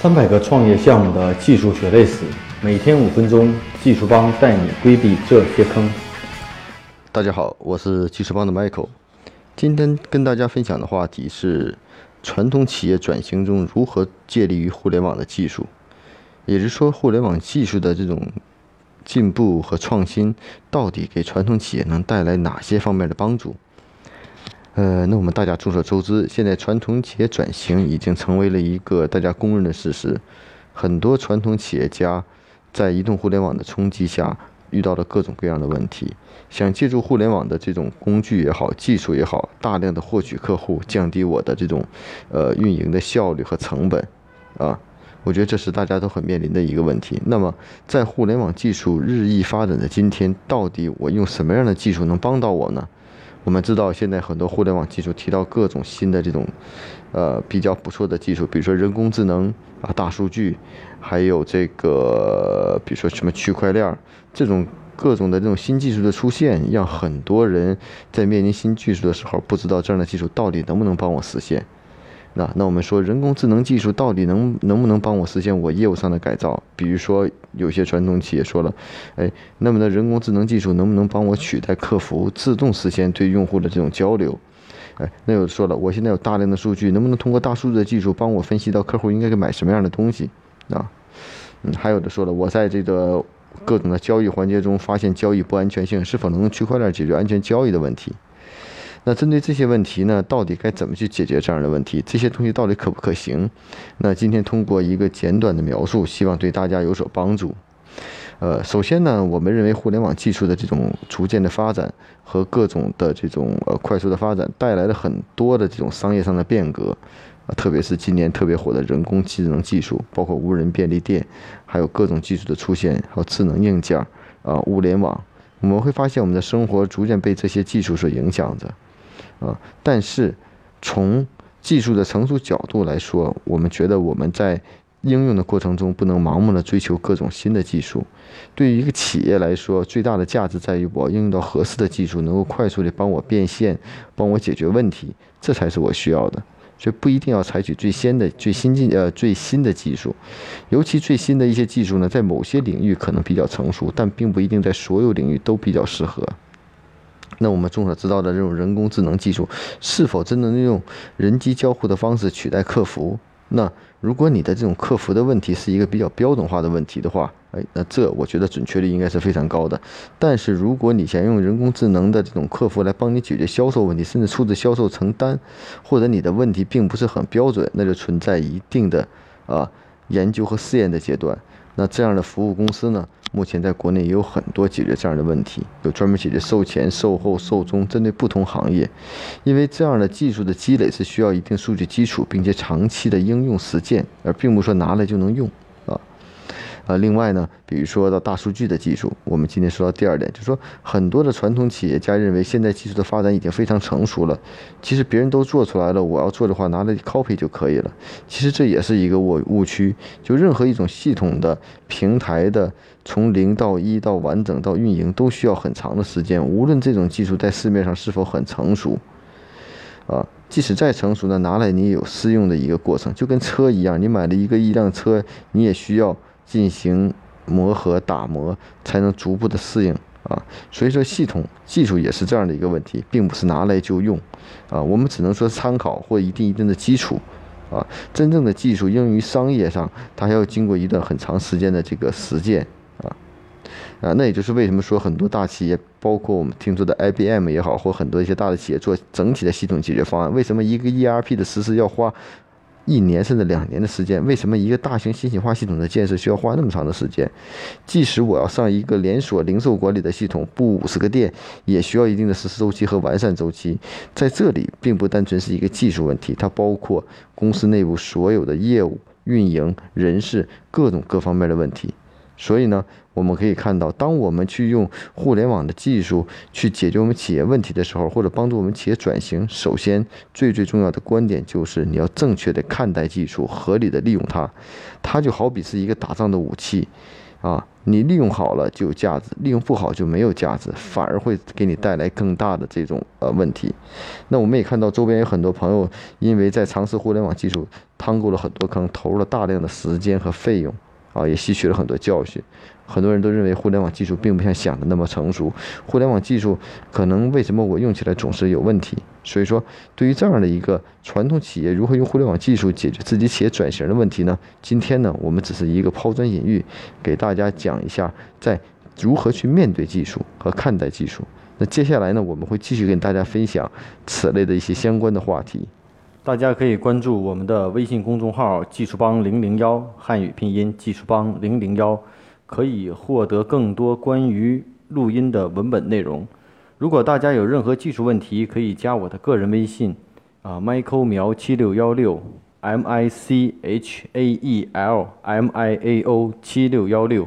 三百个创业项目的技术血泪史，每天五分钟，技术帮带你规避这些坑。大家好，我是技术帮的 Michael，今天跟大家分享的话题是传统企业转型中如何借力于互联网的技术，也就是说，互联网技术的这种进步和创新，到底给传统企业能带来哪些方面的帮助？呃，那我们大家众所周知，现在传统企业转型已经成为了一个大家公认的事实。很多传统企业家在移动互联网的冲击下，遇到了各种各样的问题。想借助互联网的这种工具也好，技术也好，大量的获取客户，降低我的这种呃运营的效率和成本，啊，我觉得这是大家都很面临的一个问题。那么，在互联网技术日益发展的今天，到底我用什么样的技术能帮到我呢？我们知道，现在很多互联网技术提到各种新的这种，呃，比较不错的技术，比如说人工智能啊、大数据，还有这个，比如说什么区块链这种各种的这种新技术的出现，让很多人在面临新技术的时候，不知道这样的技术到底能不能帮我实现。那那我们说人工智能技术到底能能不能帮我实现我业务上的改造？比如说有些传统企业说了，哎，那么呢人工智能技术能不能帮我取代客服，自动实现对用户的这种交流？哎，那有说了，我现在有大量的数据，能不能通过大数据的技术帮我分析到客户应该买什么样的东西？啊，嗯，还有的说了，我在这个各种的交易环节中发现交易不安全性，是否能用区块链解决安全交易的问题？那针对这些问题呢，到底该怎么去解决这样的问题？这些东西到底可不可行？那今天通过一个简短的描述，希望对大家有所帮助。呃，首先呢，我们认为互联网技术的这种逐渐的发展和各种的这种呃快速的发展，带来了很多的这种商业上的变革，啊，特别是今年特别火的人工智能技术，包括无人便利店，还有各种技术的出现，还有智能硬件啊，物联网，我们会发现我们的生活逐渐被这些技术所影响着。啊，但是从技术的成熟角度来说，我们觉得我们在应用的过程中不能盲目的追求各种新的技术。对于一个企业来说，最大的价值在于我应用到合适的技术，能够快速的帮我变现，帮我解决问题，这才是我需要的。所以不一定要采取最先的、最新进呃最新的技术，尤其最新的一些技术呢，在某些领域可能比较成熟，但并不一定在所有领域都比较适合。那我们众所知道的这种人工智能技术，是否真的能用人机交互的方式取代客服？那如果你的这种客服的问题是一个比较标准化的问题的话，哎，那这我觉得准确率应该是非常高的。但是如果你想用人工智能的这种客服来帮你解决销售问题，甚至出资销售成单，或者你的问题并不是很标准，那就存在一定的啊研究和试验的阶段。那这样的服务公司呢？目前在国内也有很多解决这样的问题，有专门解决售前、售后、售中，针对不同行业。因为这样的技术的积累是需要一定数据基础，并且长期的应用实践，而并不是说拿来就能用。呃，另外呢，比如说到大数据的技术，我们今天说到第二点，就是说很多的传统企业家认为现在技术的发展已经非常成熟了，其实别人都做出来了，我要做的话拿来 copy 就可以了。其实这也是一个误误区，就任何一种系统的平台的从零到一到完整到运营都需要很长的时间，无论这种技术在市面上是否很成熟，啊，即使再成熟呢，拿来你也有试用的一个过程，就跟车一样，你买了一个一辆车，你也需要。进行磨合打磨，才能逐步的适应啊。所以说，系统技术也是这样的一个问题，并不是拿来就用啊。我们只能说参考或一定一定的基础啊。真正的技术应用于商业上，它还要经过一段很长时间的这个实践啊啊。那也就是为什么说很多大企业，包括我们听说的 IBM 也好，或很多一些大的企业做整体的系统解决方案，为什么一个 ERP 的实施要花？一年甚至两年的时间，为什么一个大型信息化系统的建设需要花那么长的时间？即使我要上一个连锁零售管理的系统，布五十个店，也需要一定的实施周期和完善周期。在这里，并不单纯是一个技术问题，它包括公司内部所有的业务、运营、人事各种各方面的问题。所以呢，我们可以看到，当我们去用互联网的技术去解决我们企业问题的时候，或者帮助我们企业转型，首先最最重要的观点就是你要正确的看待技术，合理的利用它。它就好比是一个打仗的武器，啊，你利用好了就有价值，利用不好就没有价值，反而会给你带来更大的这种呃问题。那我们也看到周边有很多朋友因为在尝试互联网技术，趟过了很多坑，投入了大量的时间和费用。啊，也吸取了很多教训。很多人都认为互联网技术并不像想的那么成熟。互联网技术可能为什么我用起来总是有问题？所以说，对于这样的一个传统企业，如何用互联网技术解决自己企业转型的问题呢？今天呢，我们只是一个抛砖引玉，给大家讲一下在如何去面对技术和看待技术。那接下来呢，我们会继续跟大家分享此类的一些相关的话题。大家可以关注我们的微信公众号“技术帮零零幺”汉语拼音“技术帮零零幺”，可以获得更多关于录音的文本内容。如果大家有任何技术问题，可以加我的个人微信，啊，Michael 苗七六幺六，M I C H A E L M I A O 七六幺六。